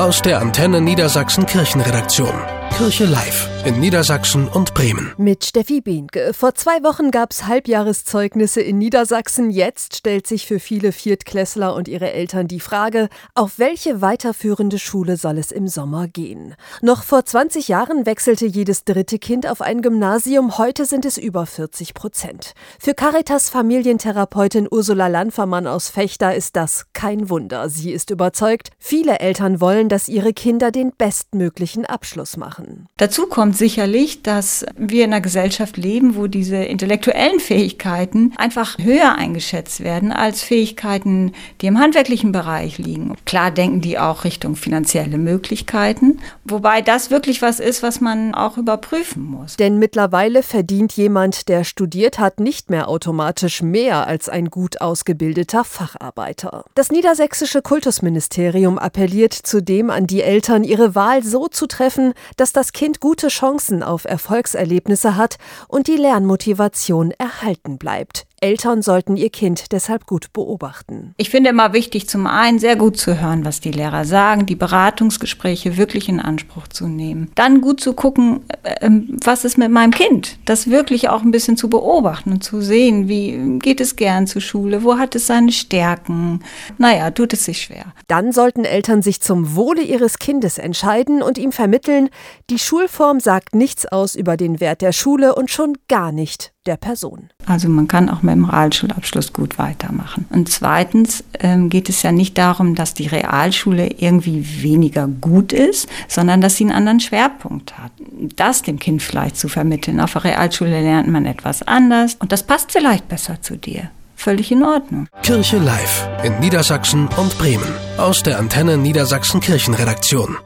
Aus der Antenne Niedersachsen Kirchenredaktion. Kirche Live in Niedersachsen und Bremen. Mit Steffi Behnke. Vor zwei Wochen gab es Halbjahreszeugnisse in Niedersachsen. Jetzt stellt sich für viele Viertklässler und ihre Eltern die Frage, auf welche weiterführende Schule soll es im Sommer gehen? Noch vor 20 Jahren wechselte jedes dritte Kind auf ein Gymnasium. Heute sind es über 40 Prozent. Für Caritas Familientherapeutin Ursula Landfermann aus Fechter ist das kein Wunder. Sie ist überzeugt, viele Eltern wollen, dass ihre Kinder den bestmöglichen Abschluss machen. Dazu kommt sicherlich, dass wir in einer Gesellschaft leben, wo diese intellektuellen Fähigkeiten einfach höher eingeschätzt werden als Fähigkeiten, die im handwerklichen Bereich liegen. Klar denken die auch Richtung finanzielle Möglichkeiten, wobei das wirklich was ist, was man auch überprüfen muss. Denn mittlerweile verdient jemand, der studiert hat, nicht mehr automatisch mehr als ein gut ausgebildeter Facharbeiter. Das niedersächsische Kultusministerium appelliert zudem an die Eltern, ihre Wahl so zu treffen, dass das das Kind gute Chancen auf Erfolgserlebnisse hat und die Lernmotivation erhalten bleibt. Eltern sollten ihr Kind deshalb gut beobachten. Ich finde immer wichtig, zum einen sehr gut zu hören, was die Lehrer sagen, die Beratungsgespräche wirklich in Anspruch zu nehmen. Dann gut zu gucken, äh, ähm, was ist mit meinem Kind? Das wirklich auch ein bisschen zu beobachten und zu sehen, wie geht es gern zur Schule, wo hat es seine Stärken. Naja, tut es sich schwer. Dann sollten Eltern sich zum Wohle ihres Kindes entscheiden und ihm vermitteln, die Schulform sagt nichts aus über den Wert der Schule und schon gar nicht der Person. Also man kann auch mit dem Realschulabschluss gut weitermachen. Und zweitens ähm, geht es ja nicht darum, dass die Realschule irgendwie weniger gut ist, sondern dass sie einen anderen Schwerpunkt hat. Das dem Kind vielleicht zu vermitteln. Auf der Realschule lernt man etwas anders und das passt vielleicht besser zu dir. Völlig in Ordnung. Kirche Live in Niedersachsen und Bremen. Aus der Antenne Niedersachsen Kirchenredaktion.